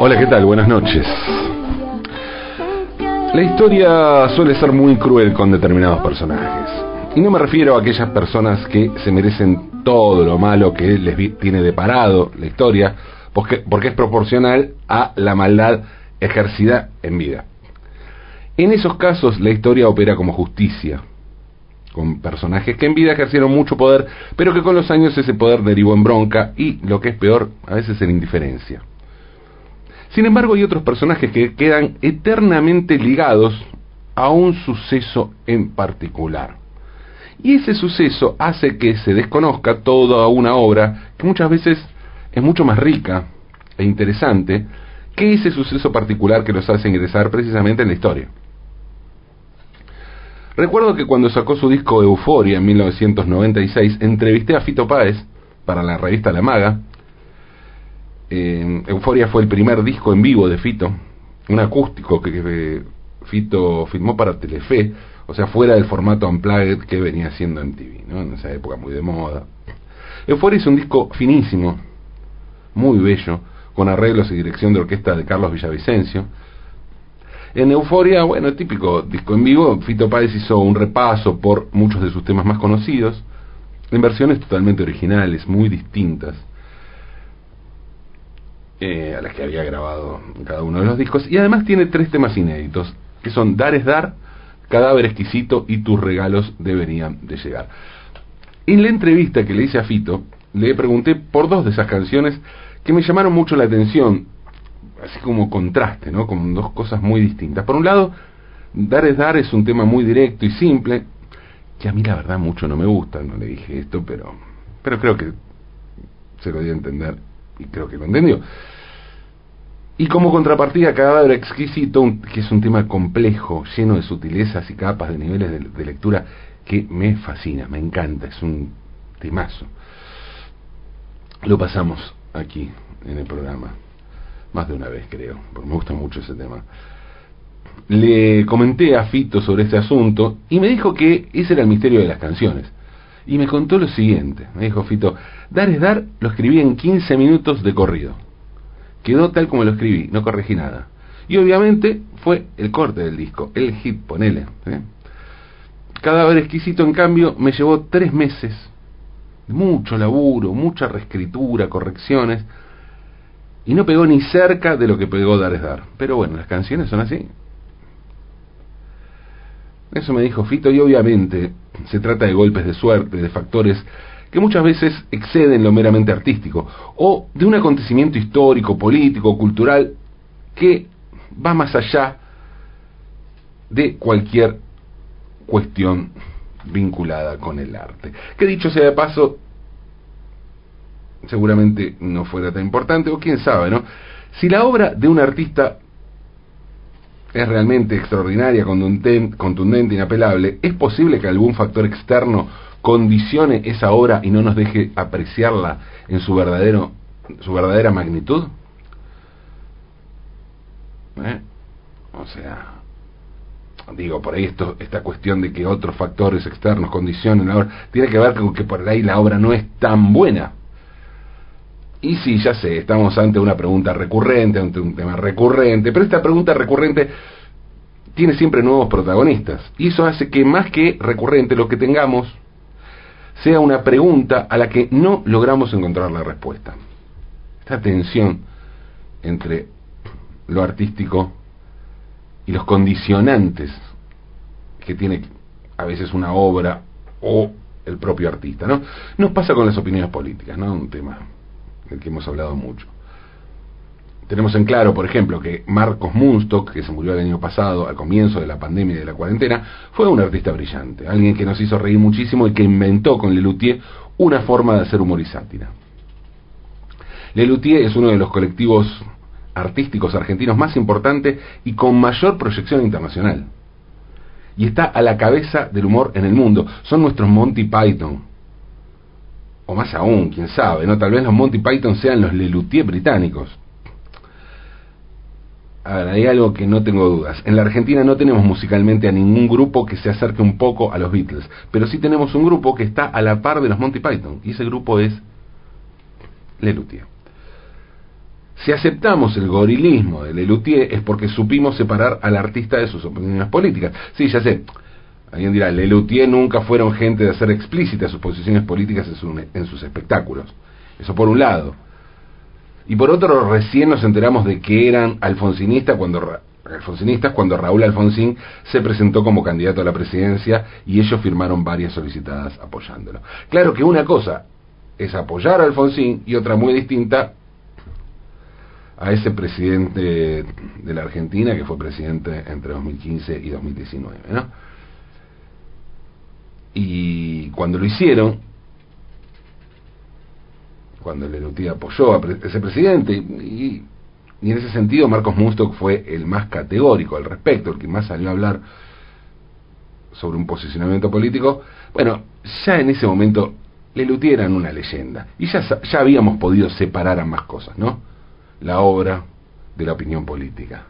Hola, ¿qué tal? Buenas noches. La historia suele ser muy cruel con determinados personajes. Y no me refiero a aquellas personas que se merecen todo lo malo que les tiene deparado la historia, porque, porque es proporcional a la maldad ejercida en vida. En esos casos la historia opera como justicia, con personajes que en vida ejercieron mucho poder, pero que con los años ese poder derivó en bronca y, lo que es peor, a veces en indiferencia. Sin embargo, hay otros personajes que quedan eternamente ligados a un suceso en particular. Y ese suceso hace que se desconozca toda una obra que muchas veces es mucho más rica e interesante que ese suceso particular que los hace ingresar precisamente en la historia. Recuerdo que cuando sacó su disco Euforia en 1996, entrevisté a Fito Páez para la revista La Maga. Eh, Euforia fue el primer disco en vivo de Fito, un acústico que, Fito firmó para Telefe, o sea, fuera del formato Unplugged que venía haciendo en TV, ¿no? en esa época muy de moda. Euforia es un disco finísimo, muy bello, con arreglos y dirección de orquesta de Carlos Villavicencio, en Euforia, bueno, típico disco en vivo, Fito Páez hizo un repaso por muchos de sus temas más conocidos, en versiones totalmente originales, muy distintas eh, a las que había grabado cada uno de los discos. Y además tiene tres temas inéditos, que son Dar es Dar, Cadáver Exquisito y Tus Regalos Deberían de Llegar. En la entrevista que le hice a Fito, le pregunté por dos de esas canciones que me llamaron mucho la atención así como contraste, ¿no? Con dos cosas muy distintas. Por un lado, Dar es Dar es un tema muy directo y simple, que a mí la verdad mucho no me gusta, no le dije esto, pero, pero creo que se lo dio a entender y creo que lo entendió. Y como contrapartida, Cadáver Exquisito, que es un tema complejo, lleno de sutilezas y capas de niveles de, de lectura que me fascina, me encanta, es un temazo. Lo pasamos aquí en el programa más de una vez creo, porque me gusta mucho ese tema. Le comenté a Fito sobre este asunto y me dijo que ese era el misterio de las canciones. Y me contó lo siguiente, me dijo Fito, Dar es Dar lo escribí en 15 minutos de corrido. Quedó tal como lo escribí, no corregí nada. Y obviamente fue el corte del disco, el hit, ponele. ¿eh? Cadáver exquisito, en cambio, me llevó tres meses, mucho laburo, mucha reescritura, correcciones, y no pegó ni cerca de lo que pegó Dar es Dar. Pero bueno, las canciones son así. Eso me dijo Fito y obviamente se trata de golpes de suerte, de factores que muchas veces exceden lo meramente artístico, o de un acontecimiento histórico, político, cultural, que va más allá de cualquier cuestión vinculada con el arte. Que dicho sea de paso, seguramente no fuera tan importante, o quién sabe, ¿no? Si la obra de un artista es realmente extraordinaria, contundente, inapelable, ¿es posible que algún factor externo condicione esa obra y no nos deje apreciarla en su verdadero su verdadera magnitud? ¿Eh? O sea, digo, por ahí esto, esta cuestión de que otros factores externos condicionen la obra, tiene que ver con que por ahí la obra no es tan buena. Y sí, ya sé, estamos ante una pregunta recurrente, ante un tema recurrente, pero esta pregunta recurrente tiene siempre nuevos protagonistas. Y eso hace que más que recurrente lo que tengamos sea una pregunta a la que no logramos encontrar la respuesta. Esta tensión entre lo artístico y los condicionantes que tiene a veces una obra o el propio artista, ¿no? Nos pasa con las opiniones políticas, ¿no? Un tema del que hemos hablado mucho. Tenemos en claro, por ejemplo, que Marcos Munstock, que se murió el año pasado, al comienzo de la pandemia y de la cuarentena, fue un artista brillante, alguien que nos hizo reír muchísimo y que inventó con Lelutier una forma de hacer humor y sátira. Lelutier es uno de los colectivos artísticos argentinos más importantes y con mayor proyección internacional. Y está a la cabeza del humor en el mundo. Son nuestros Monty Python, o más aún, quién sabe, ¿no? Tal vez los Monty Python sean los Lelutier británicos. A ver, hay algo que no tengo dudas. En la Argentina no tenemos musicalmente a ningún grupo que se acerque un poco a los Beatles, pero sí tenemos un grupo que está a la par de los Monty Python, y ese grupo es Lelutier. Si aceptamos el gorilismo de Lelutier es porque supimos separar al artista de sus opiniones políticas. Sí, ya sé. Alguien dirá, Lelutier nunca fueron gente de hacer explícitas sus posiciones políticas en, sus espectáculos. Eso por un lado. Y por otro, recién nos enteramos de que eran alfonsinistas cuando, alfonsinistas cuando Raúl Alfonsín se presentó como candidato a la presidencia y ellos firmaron varias solicitadas apoyándolo. Claro que una cosa es apoyar a Alfonsín y otra muy distinta a ese presidente de la Argentina que fue presidente entre 2015 y 2019. ¿no? Y cuando lo hicieron, cuando Lelutier apoyó a ese presidente, y, en ese sentido Marcos Munstock fue el más categórico al respecto, el que más salió a hablar sobre un posicionamiento político, bueno, ya en ese momento Lelutier era una leyenda, y ya, ya habíamos podido separar ambas cosas, ¿no? la obra de la opinión política.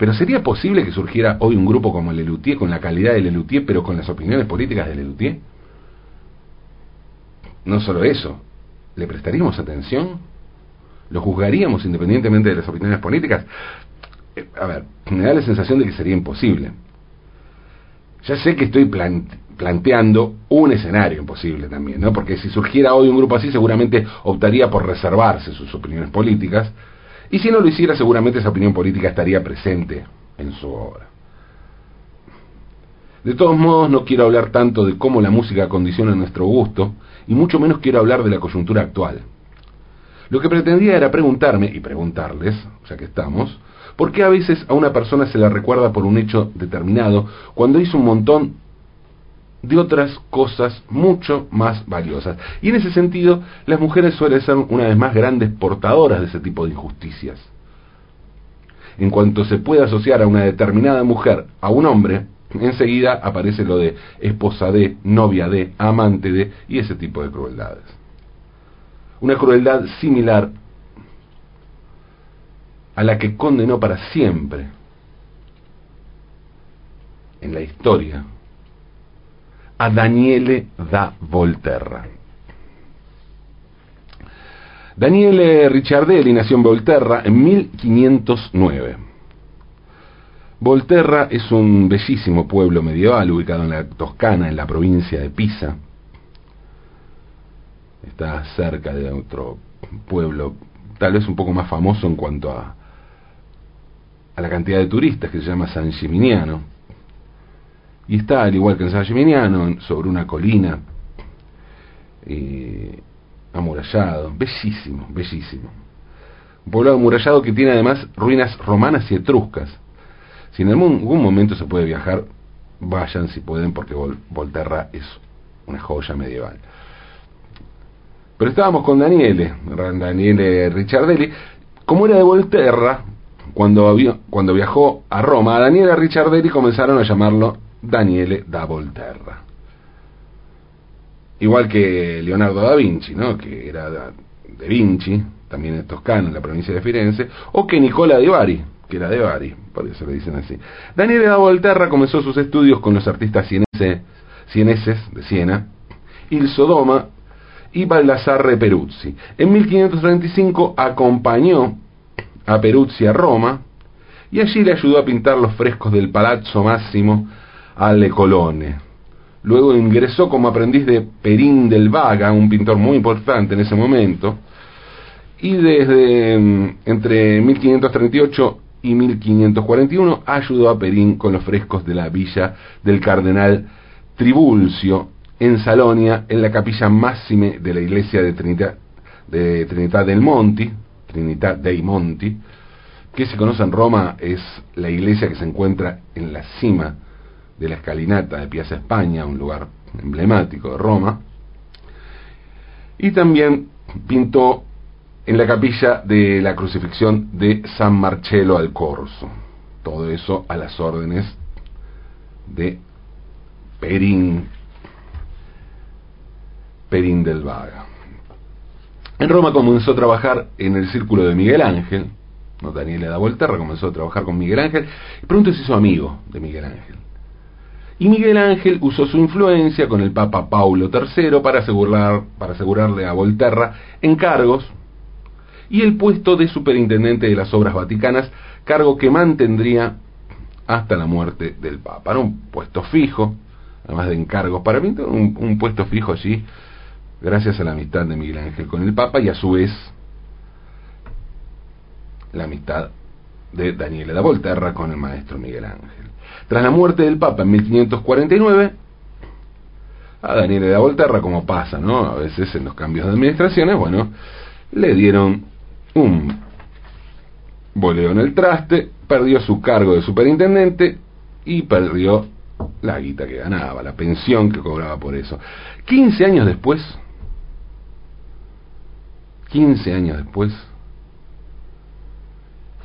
Pero ¿sería posible que surgiera hoy un grupo como Lelutier, con la calidad de Lelutier, pero con las opiniones políticas de Lelutier? No solo eso, ¿le prestaríamos atención? ¿Lo juzgaríamos independientemente de las opiniones políticas? Eh, a ver, me da la sensación de que sería imposible. Ya sé que estoy planteando un escenario imposible también, ¿no? Porque si surgiera hoy un grupo así, seguramente optaría por reservarse sus opiniones políticas, y si no lo hiciera, seguramente esa opinión política estaría presente en su obra. De todos modos, no quiero hablar tanto de cómo la música condiciona nuestro gusto, y mucho menos quiero hablar de la coyuntura actual. Lo que pretendía era preguntarme, y preguntarles, ya que estamos, ¿Por qué a veces a una persona se la recuerda por un hecho determinado cuando hizo un montón de otras cosas mucho más valiosas? Y en ese sentido, las mujeres suelen ser una vez más grandes portadoras de ese tipo de injusticias. En cuanto se puede asociar a una determinada mujer a un hombre, enseguida aparece lo de esposa de, novia de, amante de y ese tipo de crueldades. Una crueldad similar a la que condenó para siempre en la historia a Daniele da Volterra. Daniele Ricciardelli nació en Volterra en 1509. Volterra es un bellísimo pueblo medieval ubicado en la Toscana, en la provincia de Pisa. Está cerca de otro pueblo, tal vez un poco más famoso en cuanto a, a la cantidad de turistas que se llama San Gimignano. Y está, al igual que en San Gimignano, sobre una colina, eh, amurallado, bellísimo, bellísimo. Un poblado amurallado que tiene además ruinas romanas y etruscas. Si en algún, momento se puede viajar, vayan si pueden, porque Volterra es una joya medieval. Pero estábamos con Daniele, Daniele Ricciardelli. Como era de Volterra, cuando, cuando viajó a Roma, a Daniele Ricciardelli comenzaron a llamarlo Daniele da Volterra. Igual que Leonardo da Vinci, ¿no? que era de Vinci, también en Toscana, en la provincia de Firenze, o que Nicola de Bari, que era de Bari, por eso le dicen así. Daniele da Volterra comenzó sus estudios con los artistas cieneses de Siena, Il Sodoma y Baldassarre Peruzzi. En 1535 acompañó a Peruzzi a Roma y allí le ayudó a pintar los frescos del Palazzo Máximo alle Colone. Luego ingresó como aprendiz de Perín del Vaga, un pintor muy importante en ese momento, y desde mm, entre 1538 y 1541 ayudó a Perín con los frescos de la villa del cardenal Tribulcio en Salonia, en la capilla máxime de la iglesia de Trinidad, de Trinidad del Monti, Trinidad dei Monti, que se conoce en Roma, es la iglesia que se encuentra en la cima de la escalinata de Piazza España, un lugar emblemático de Roma. Y también pintó en la capilla de la crucifixión de San Marcello al Corso. Todo eso a las órdenes de Perín, Perín del Vaga. En Roma comenzó a trabajar en el círculo de Miguel Ángel, ¿no? Daniel da Volterra comenzó a trabajar con Miguel Ángel, y pronto se hizo amigo de Miguel Ángel. Y Miguel Ángel usó su influencia con el Papa Paulo III para, asegurar, para asegurarle a Volterra encargos y el puesto de superintendente de las obras vaticanas, cargo que mantendría hasta la muerte del Papa. Era un puesto fijo, además de encargos. Para mí, un, un puesto fijo allí, gracias a la amistad de Miguel Ángel con el Papa y a su vez la amistad de Daniele da Volterra con el maestro Miguel Ángel. Tras la muerte del Papa en 1549, a Daniele da Volterra, como pasa, ¿no? A veces en los cambios de administraciones, bueno, le dieron un boleo en el traste, perdió su cargo de superintendente y perdió la guita que ganaba, la pensión que cobraba por eso. 15 años después, 15 años después,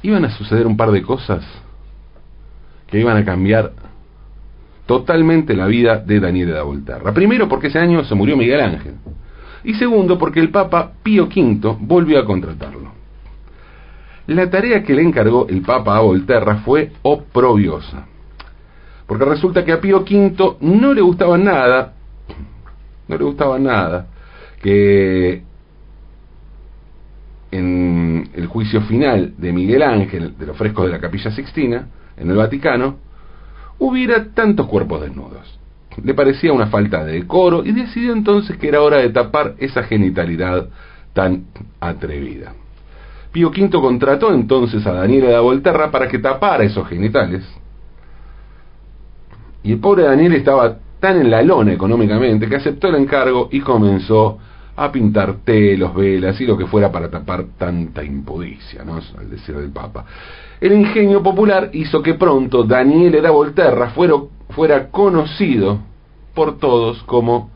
iban a suceder un par de cosas que iban a cambiar totalmente la vida de Daniel de Volterra. Primero porque ese año se murió Miguel Ángel. Y segundo porque el Papa Pío V volvió a contratarlo. La tarea que le encargó el Papa a Volterra fue oprobiosa. Porque resulta que a Pío V no le gustaba nada, no le gustaba nada, que en el juicio final de Miguel Ángel de los frescos de la Capilla Sixtina, en el Vaticano, hubiera tantos cuerpos desnudos. Le parecía una falta de decoro y decidió entonces que era hora de tapar esa genitalidad tan atrevida. Pío V contrató entonces a Daniela de Volterra para que tapara esos genitales. Y el pobre Daniel estaba tan en la lona económicamente que aceptó el encargo y comenzó a pintar telos, velas y lo que fuera para tapar tanta impudicia, ¿no? al decir del Papa. El ingenio popular hizo que pronto Daniele da Volterra fuera, fuera conocido por todos como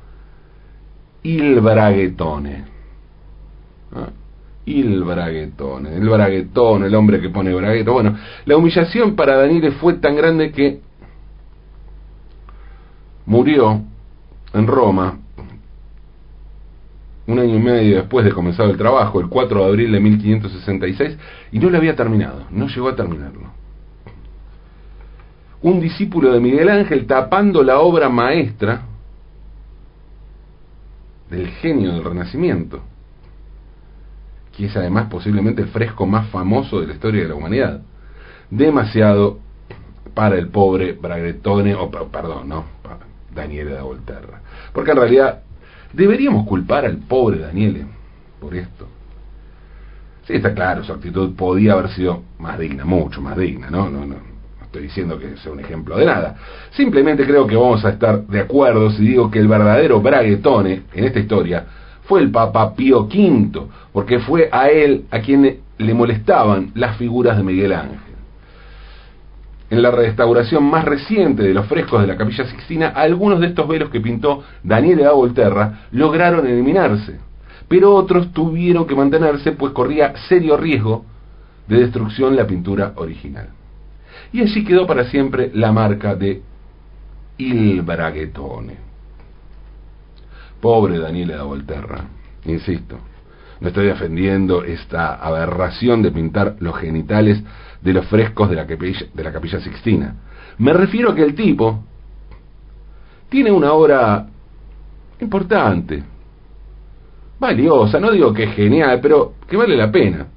il braguetone. Il braguetone, el braguetón, el hombre que pone bragueto. Bueno, la humillación para Daniele fue tan grande que murió en Roma un año y medio después de comenzar el trabajo, el 4 de abril de 1566, y no lo había terminado, no llegó a terminarlo. Un discípulo de Miguel Ángel tapando la obra maestra del genio del Renacimiento, que es además posiblemente el fresco más famoso de la historia de la humanidad. Demasiado para el pobre Bragretone, o perdón, no, Daniele da Volterra. Porque en realidad ¿Deberíamos culpar al pobre Daniele por esto? Sí, está claro, su actitud podía haber sido más digna, mucho más digna, ¿no? No, no, no estoy diciendo que sea un ejemplo de nada. Simplemente creo que vamos a estar de acuerdo si digo que el verdadero braguetone en esta historia fue el Papa Pío V, porque fue a él a quien le molestaban las figuras de Miguel Ángel. En la restauración más reciente de los frescos de la Capilla Sixtina, algunos de estos velos que pintó Daniele da Volterra lograron eliminarse, pero otros tuvieron que mantenerse pues corría serio riesgo de destrucción la pintura original. Y allí quedó para siempre la marca de Il Braghetone. Pobre Daniele da Volterra, insisto, no estoy defendiendo esta aberración de pintar los genitales de los frescos de la, capilla, de la capilla Sixtina. Me refiero a que el tipo tiene una obra importante, valiosa, no digo que es genial, pero que vale la pena.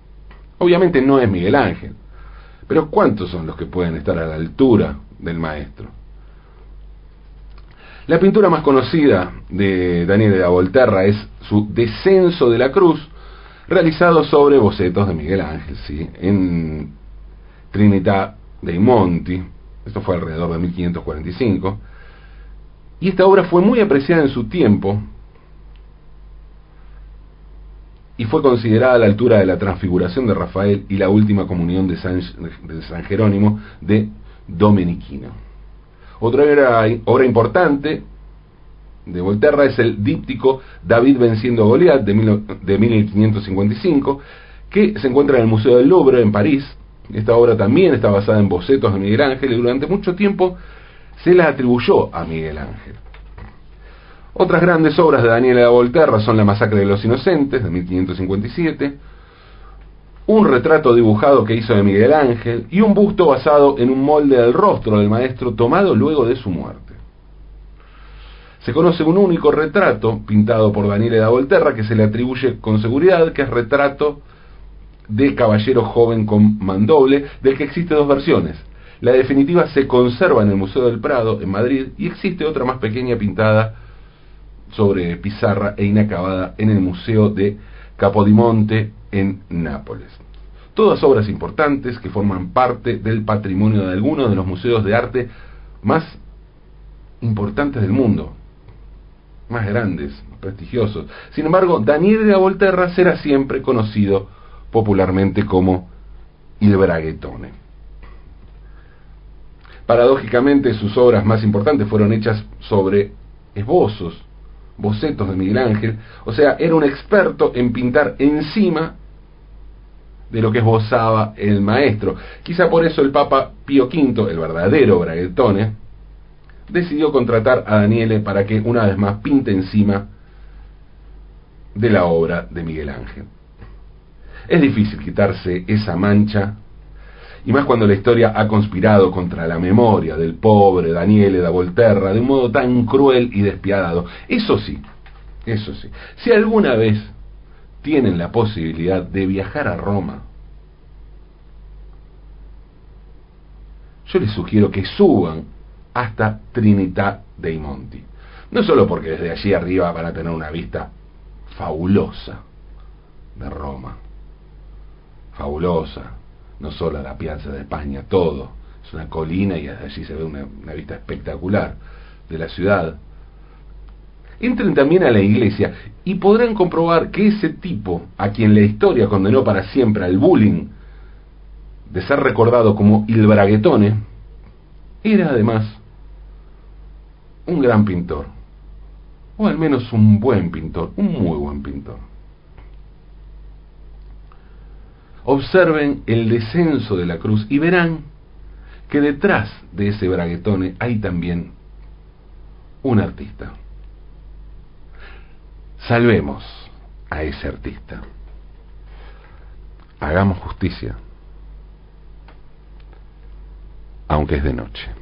Obviamente no es Miguel Ángel, pero ¿cuántos son los que pueden estar a la altura del maestro? La pintura más conocida de Daniel de la Volterra es su Descenso de la Cruz, realizado sobre bocetos de Miguel Ángel, ¿sí? en Trinità dei Monti, esto fue alrededor de 1545, y esta obra fue muy apreciada en su tiempo y fue considerada a la altura de la transfiguración de Rafael y la última comunión de San, Jerónimo de Domenichino. Otra obra importante de Volterra es el díptico David venciendo a Goliat de, de 1555, que se encuentra en el Museo del Louvre en París esta obra también está basada en bocetos de Miguel Ángel y durante mucho tiempo se la atribuyó a Miguel Ángel. Otras grandes obras de Daniela de Volterra son La masacre de los inocentes de 1557, un retrato dibujado que hizo de Miguel Ángel y un busto basado en un molde del rostro del maestro tomado luego de su muerte. Se conoce un único retrato pintado por Daniela de Volterra que se le atribuye con seguridad que es retrato de caballero joven con mandoble, del que existe dos versiones. La definitiva se conserva en el Museo del Prado, en Madrid, y existe otra más pequeña pintada sobre pizarra e inacabada en el Museo de Capodimonte, en Nápoles. Todas obras importantes que forman parte del patrimonio de algunos de los museos de arte más importantes del mundo, más grandes, prestigiosos. Sin embargo, Daniel de la Volterra será siempre conocido popularmente como Il Braghetone. Paradójicamente, sus obras más importantes fueron hechas sobre esbozos, bocetos de Miguel Ángel, o sea, era un experto en pintar encima de lo que esbozaba el maestro. Quizá por eso el Papa Pío V, el verdadero Braguetone, decidió contratar a Daniele para que una vez más pinte encima de la obra de Miguel Ángel. Es difícil quitarse esa mancha, y más cuando la historia ha conspirado contra la memoria del pobre Daniele da Volterra de un modo tan cruel y despiadado. Eso sí, eso sí, si alguna vez tienen la posibilidad de viajar a Roma, yo les sugiero que suban hasta Trinidad dei Monti. No solo porque desde allí arriba van a tener una vista fabulosa de Roma, fabulosa, no solo la Piazza de España, todo, es una colina y desde allí se ve una, una vista espectacular de la ciudad. Entren también a la iglesia y podrán comprobar que ese tipo, a quien la historia condenó para siempre al bullying, de ser recordado como Il Braguetone, era además un gran pintor, o al menos un buen pintor, un muy buen pintor. Observen el descenso de la cruz y verán que detrás de ese braguetone hay también un artista. Salvemos a ese artista. Hagamos justicia, aunque es de noche.